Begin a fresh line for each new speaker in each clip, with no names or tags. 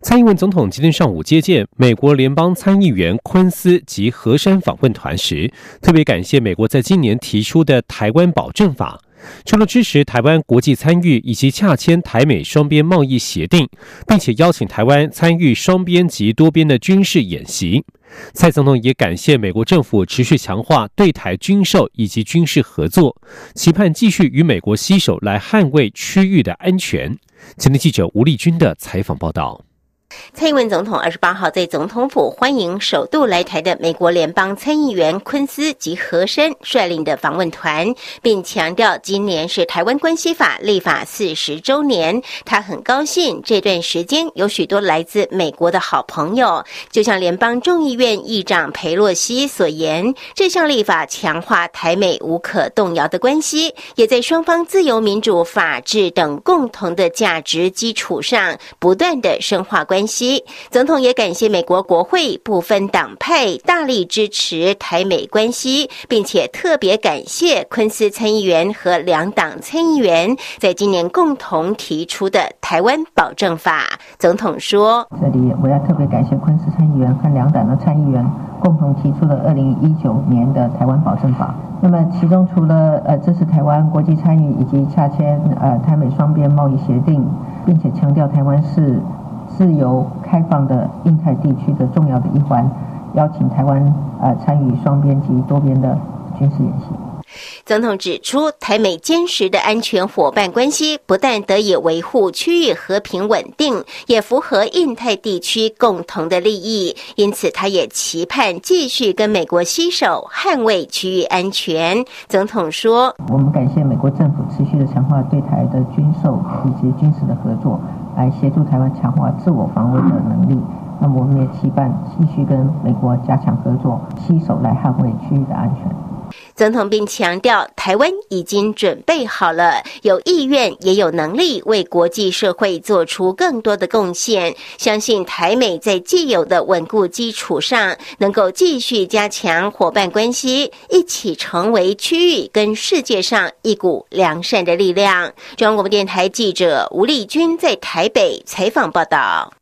蔡英文总统今天上午接见美国联邦参议员昆斯及河山访问团时，特别感谢美国在今年提出的台湾保证法，除了支持台湾国际参与以及洽签台美双边贸易协定，并且邀请台湾参与双边及多边的军事演习。蔡总统也感谢美国政府持续强化对台军售以及军事合作，期盼继续与美国携手来捍卫区域的安全。前天记者吴丽君的采访报道。
蔡英文总统二十八号在总统府欢迎首度来台的美国联邦参议员昆斯及和珅率领的访问团，并强调今年是台湾关系法立法四十周年。他很高兴这段时间有许多来自美国的好朋友，就像联邦众议院议长佩洛西所言，这项立法强化台美无可动摇的关系，也在双方自由、民主、法治等共同的价值基础上，不断的深化关。系总统也感谢美国国会不分党派大力支持台美关系，并且特别感谢昆斯参议员和两党参议员在今年共同提出的台湾保证法。总统说：“
这里我要特别感谢昆斯参议员和两党的参议员共同提出的二零一九年的台湾保证法。那么其中除了呃支持台湾国际参与以及洽签呃台美双边贸易协定，并且强调台湾是。”是由开放的印太地区的重要的一环，邀请台湾呃参与双边及多边的军事演习。
总统指出，台美坚实的安全伙伴关系不但得以维护区域和平稳定，也符合印太地区共同的利益。因此，他也期盼继续跟美国携手捍卫区域安全。总统说：“
我们感谢美国政府持续的强化对台的军售以及军事的合作。”来协助台湾强化自我防卫的能力，那么我们也期盼继续跟美国加强合作，携手来捍卫区域的安全。
总统并强调，台湾已经准备好了，有意愿也有能力为国际社会做出更多的贡献。相信台美在既有的稳固基础上，能够继续加强伙伴关系，一起成为区域跟世界上一股良善的力量。中央广播电台记者吴丽君在台北采访报道。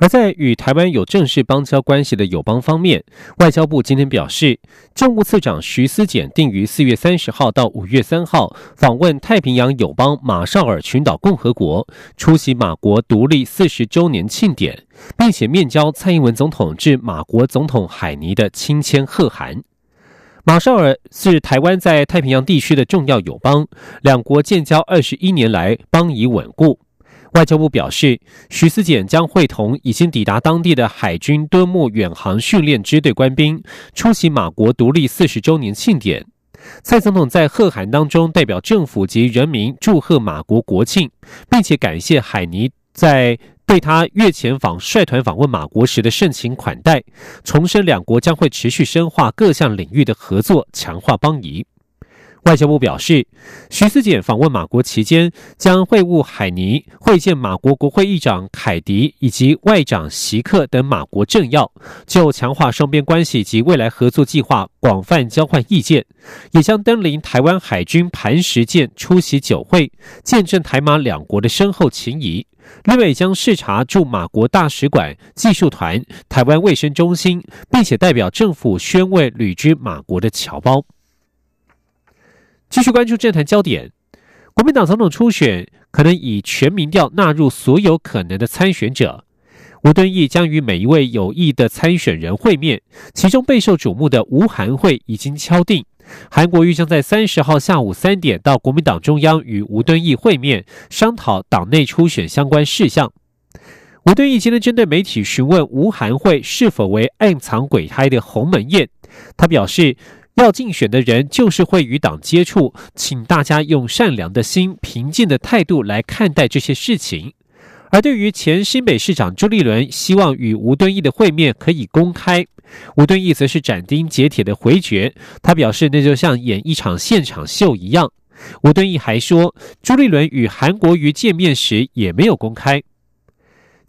而在与台湾有正式邦交关系的友邦方面，外交部今天表示，政务次长徐思俭定于四月三十号到五月三号访问太平洋友邦马绍尔群岛共和国，出席马国独立四十周年庆典，并且面交蔡英文总统致马国总统海尼的亲签贺函。马绍尔是台湾在太平洋地区的重要友邦，两国建交二十一年来邦谊稳固。外交部表示，徐思俭将会同已经抵达当地的海军敦睦远航训练支队官兵出席马国独立四十周年庆典。蔡总统在贺函当中代表政府及人民祝贺马国国庆，并且感谢海尼在对他越前访率团访问马国时的盛情款待，重申两国将会持续深化各项领域的合作，强化邦谊。外交部表示，徐思俭访问马国期间，将会晤海尼，会见马国国会议长凯迪以及外长席克等马国政要，就强化双边关系及未来合作计划广泛交换意见，也将登临台湾海军磐石舰出席酒会，见证台马两国的深厚情谊。另外，将视察驻马国大使馆、技术团、台湾卫生中心，并且代表政府宣慰旅居马国的侨胞。继续关注政坛焦点，国民党总统初选可能以全民调纳入所有可能的参选者。吴敦义将与每一位有意的参选人会面，其中备受瞩目的吴韩会已经敲定，韩国瑜将在三十号下午三点到国民党中央与吴敦义会面，商讨党内初选相关事项。吴敦义今天针对媒体询问吴韩会是否为暗藏鬼胎的鸿门宴，他表示。要竞选的人就是会与党接触，请大家用善良的心、平静的态度来看待这些事情。而对于前新北市长朱立伦希望与吴敦义的会面可以公开，吴敦义则是斩钉截铁的回绝。他表示，那就像演一场现场秀一样。吴敦义还说，朱立伦与韩国瑜见面时也没有公开。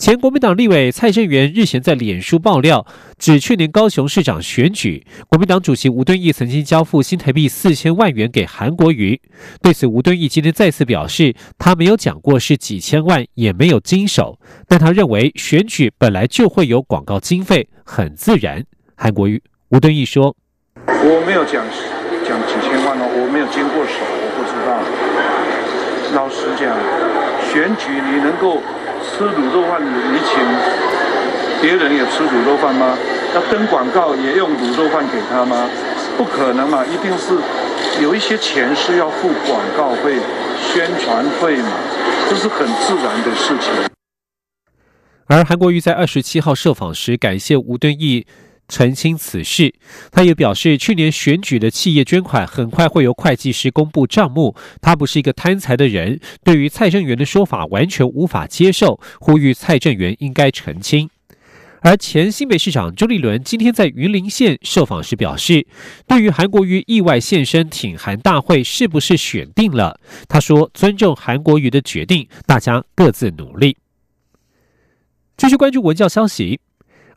前国民党立委蔡正元日前在脸书爆料，指去年高雄市长选举，国民党主席吴敦义曾经交付新台币四千万元给韩国瑜。对此，吴敦义今天再次表示，他没有讲过是几千万，也没有经手。但他认为选举本来就会有广告经费，很自然。韩国瑜吴敦义说：“
我没有讲讲几千万哦，我没有经过手，我不知道。老实讲，选举你能够。”吃卤肉饭，你请别人也吃卤肉饭吗？要登广告也用卤肉饭给他吗？不可能嘛，一定是有一些钱是要付广告费、宣传费嘛，这是很自然的事情。
而韩国瑜在二十七号受访时，感谢吴敦义。澄清此事，他也表示，去年选举的企业捐款很快会由会计师公布账目。他不是一个贪财的人，对于蔡正元的说法完全无法接受，呼吁蔡正元应该澄清。而前新北市长周立伦今天在云林县受访时表示，对于韩国瑜意外现身挺韩大会是不是选定了？他说尊重韩国瑜的决定，大家各自努力。继续关注文教消息。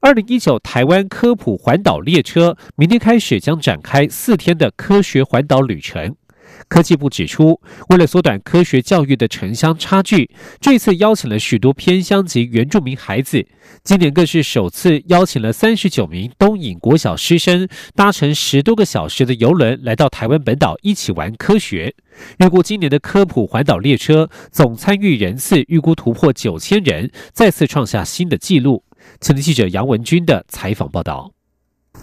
二零一九台湾科普环岛列车明天开始将展开四天的科学环岛旅程。科技部指出，为了缩短科学教育的城乡差距，这次邀请了许多偏乡及原住民孩子。今年更是首次邀请了三十九名东引国小师生，搭乘十多个小时的游轮来到台湾本岛一起玩科学。预估今年的科普环岛列车总参与人次预估突破九千人，再次创下新的纪录。前记者杨文军的采访报道。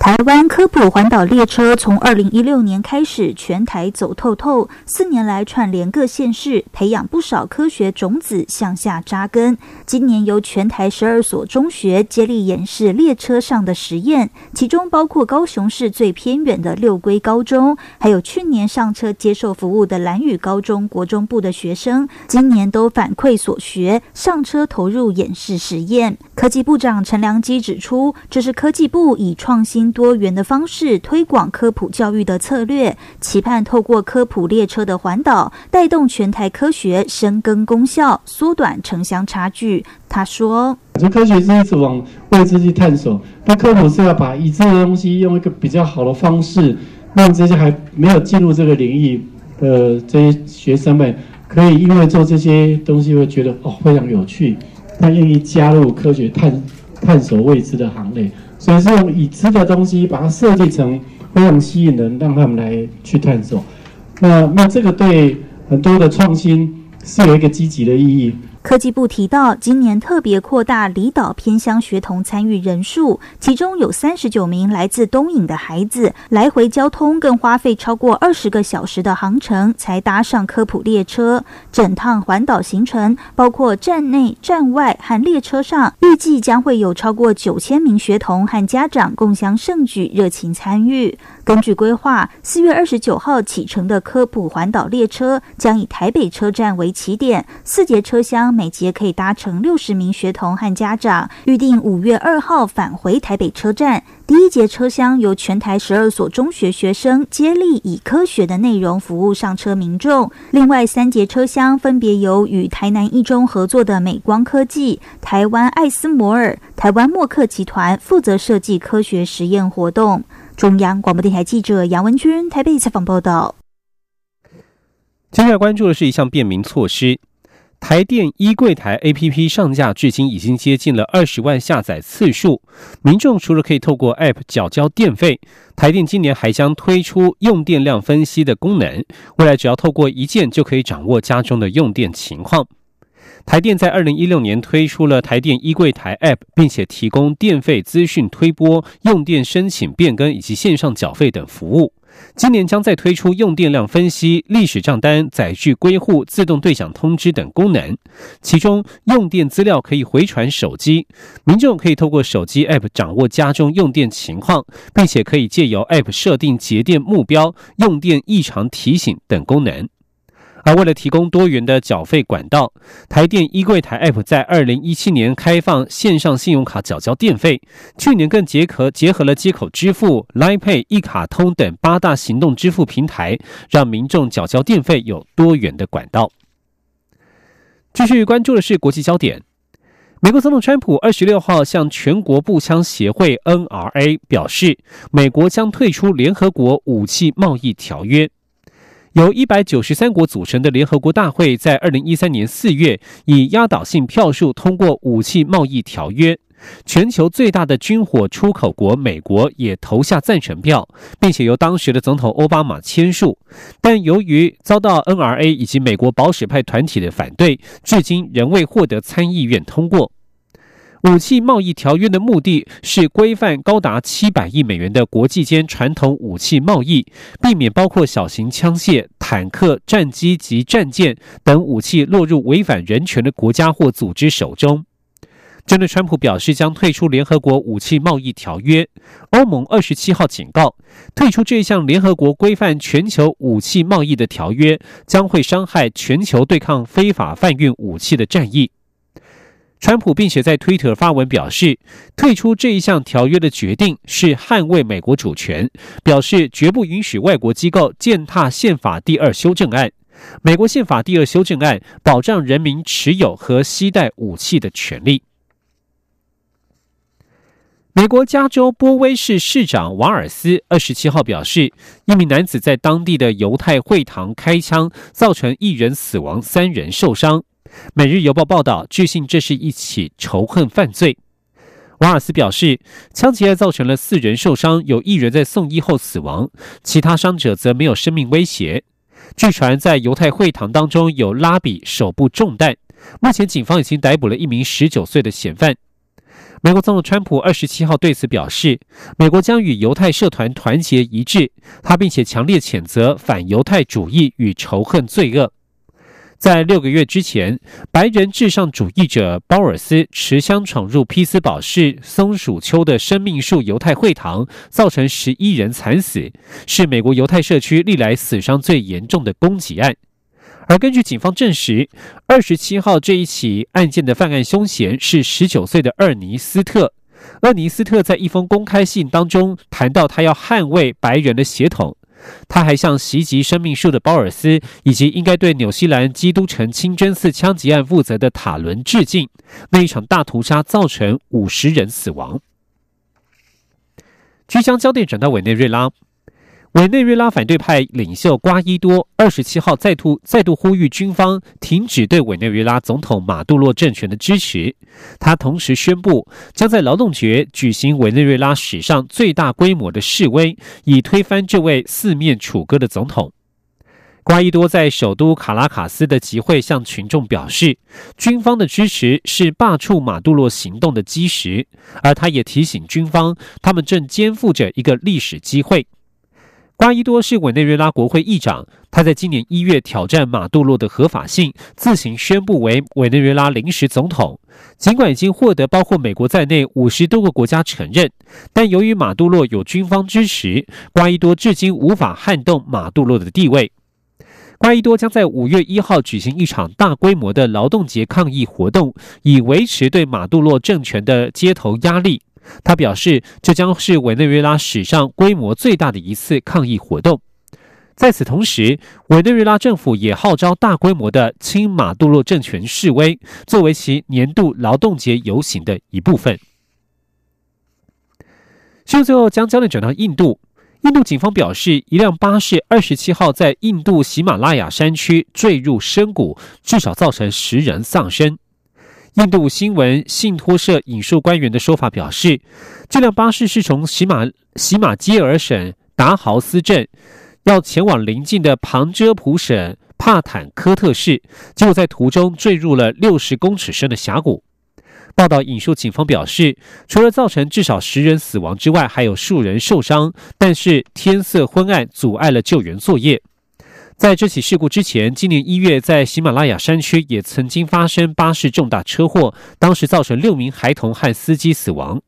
台湾科普环岛列车从二零一六年开始全台走透透，四年来串联各县市，培养不少科学种子向下扎根。今年由全台十二所中学接力演示列车上的实验，其中包括高雄市最偏远的六龟高中，还有去年上车接受服务的蓝屿高中国中部的学生，今年都反馈所学，上车投入演示实验。科技部长陈良基指出，这是科技部以创新。多元的方式推广科普教育的策略，期盼透过科普列车的环岛，带动全台科学深耕功效，缩短城乡差距。他说：“
这科学是一直往未知去探索，但科普是要把已知的东西用一个比较好的方式，让这些还没有进入这个领域的这些学生们，可以因为做这些东西会觉得哦非常有趣，他愿意加入科学探探索未知的行列。”所以是用已知的东西把它设计成非常吸引人，让他们来去探索。那那这个对很多的创新是有一个积极的意义。
科技部提到，今年特别扩大离岛偏乡学童参与人数，其中有三十九名来自东引的孩子，来回交通更花费超过二十个小时的航程才搭上科普列车。整趟环岛行程，包括站内、站外和列车上，预计将会有超过九千名学童和家长共享盛举，热情参与。根据规划，四月二十九号启程的科普环岛列车将以台北车站为起点，四节车厢每节可以搭乘六十名学童和家长。预定五月二号返回台北车站。第一节车厢由全台十二所中学学生接力以科学的内容服务上车民众。另外三节车厢分别由与台南一中合作的美光科技、台湾艾斯摩尔、台湾默克集团负责设计科学实验活动。中央广播电台记者杨文君台北采访报道。
接下来关注的是一项便民措施：台电衣柜台 APP 上架至今已经接近了二十万下载次数。民众除了可以透过 App 缴交电费，台电今年还将推出用电量分析的功能，未来只要透过一键就可以掌握家中的用电情况。台电在二零一六年推出了台电衣柜台 App，并且提供电费资讯推播、用电申请变更以及线上缴费等服务。今年将再推出用电量分析、历史账单、载具归户、自动对讲通知等功能。其中，用电资料可以回传手机，民众可以透过手机 App 掌握家中用电情况，并且可以借由 App 设定节电目标、用电异常提醒等功能。而为了提供多元的缴费管道，台电衣柜台 App 在二零一七年开放线上信用卡缴交电费，去年更结合结合了接口支付、Line Pay、一卡通等八大行动支付平台，让民众缴交电费有多元的管道。继续关注的是国际焦点。美国总统川普二十六号向全国步枪协会 （NRA） 表示，美国将退出联合国武器贸易条约。由一百九十三国组成的联合国大会，在二零一三年四月以压倒性票数通过武器贸易条约。全球最大的军火出口国美国也投下赞成票，并且由当时的总统奥巴马签署。但由于遭到 NRA 以及美国保守派团体的反对，至今仍未获得参议院通过。武器贸易条约的目的是规范高达七百亿美元的国际间传统武器贸易，避免包括小型枪械、坦克、战机及战舰等武器落入违反人权的国家或组织手中。针对川普表示将退出联合国武器贸易条约，欧盟二十七号警告，退出这项联合国规范全球武器贸易的条约将会伤害全球对抗非法贩运武器的战役。川普并且在推特发文表示，退出这一项条约的决定是捍卫美国主权，表示绝不允许外国机构践踏宪法第二修正案。美国宪法第二修正案保障人民持有和携带武器的权利。美国加州波威市市长瓦尔斯二十七号表示，一名男子在当地的犹太会堂开枪，造成一人死亡、三人受伤。每日邮报报道，据信这是一起仇恨犯罪。瓦尔斯表示，枪击案造成了四人受伤，有一人在送医后死亡，其他伤者则没有生命威胁。据传，在犹太会堂当中有拉比手部中弹。目前，警方已经逮捕了一名十九岁的嫌犯。美国总统川普二十七号对此表示，美国将与犹太社团团结一致。他并且强烈谴责反犹太主义与仇恨罪恶。在六个月之前，白人至上主义者鲍尔斯持枪闯入匹兹堡市松鼠丘的生命树犹太会堂，造成十一人惨死，是美国犹太社区历来死伤最严重的攻击案。而根据警方证实，二十七号这一起案件的犯案凶嫌是十九岁的厄尼斯特。厄尼斯特在一封公开信当中谈到，他要捍卫白人的血统。他还向袭击生命树的鲍尔斯以及应该对纽西兰基督城清真寺枪击案负责的塔伦致敬。那一场大屠杀造成五十人死亡。即将焦点转到委内瑞拉。委内瑞拉反对派领袖瓜伊多二十七号再度再度呼吁军方停止对委内瑞拉总统马杜罗政权的支持。他同时宣布，将在劳动节举行委内瑞拉史上最大规模的示威，以推翻这位四面楚歌的总统。瓜伊多在首都卡拉卡斯的集会向群众表示，军方的支持是罢黜马杜罗行动的基石，而他也提醒军方，他们正肩负着一个历史机会。瓜伊多是委内瑞拉国会议长，他在今年一月挑战马杜罗的合法性，自行宣布为委内瑞拉临时总统。尽管已经获得包括美国在内五十多个国家承认，但由于马杜罗有军方支持，瓜伊多至今无法撼动马杜罗的地位。瓜伊多将在五月一号举行一场大规模的劳动节抗议活动，以维持对马杜罗政权的街头压力。他表示，这将是委内瑞拉史上规模最大的一次抗议活动。在此同时，委内瑞拉政府也号召大规模的亲马杜罗政权示威，作为其年度劳动节游行的一部分。新闻最后将焦点转到印度，印度警方表示，一辆巴士二十七号在印度喜马拉雅山区坠入深谷，至少造成十人丧生。印度新闻信托社引述官员的说法表示，这辆巴士是从喜马喜马基尔省达豪斯镇要前往邻近的旁遮普省帕坦科特市，结果在途中坠入了六十公尺深的峡谷。报道引述警方表示，除了造成至少十人死亡之外，还有数人受伤，但是天色昏暗，阻碍了救援作业。在这起事故之前，今年一月，在喜马拉雅山区也曾经发生巴士重大车祸，当时造成六名孩童和司机死亡。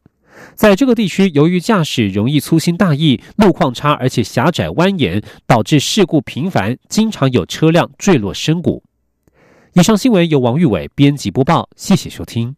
在这个地区，由于驾驶容易粗心大意、路况差，而且狭窄蜿蜒，导致事故频繁，经常有车辆坠落深谷。以上新闻由王玉伟编辑播报，谢谢收听。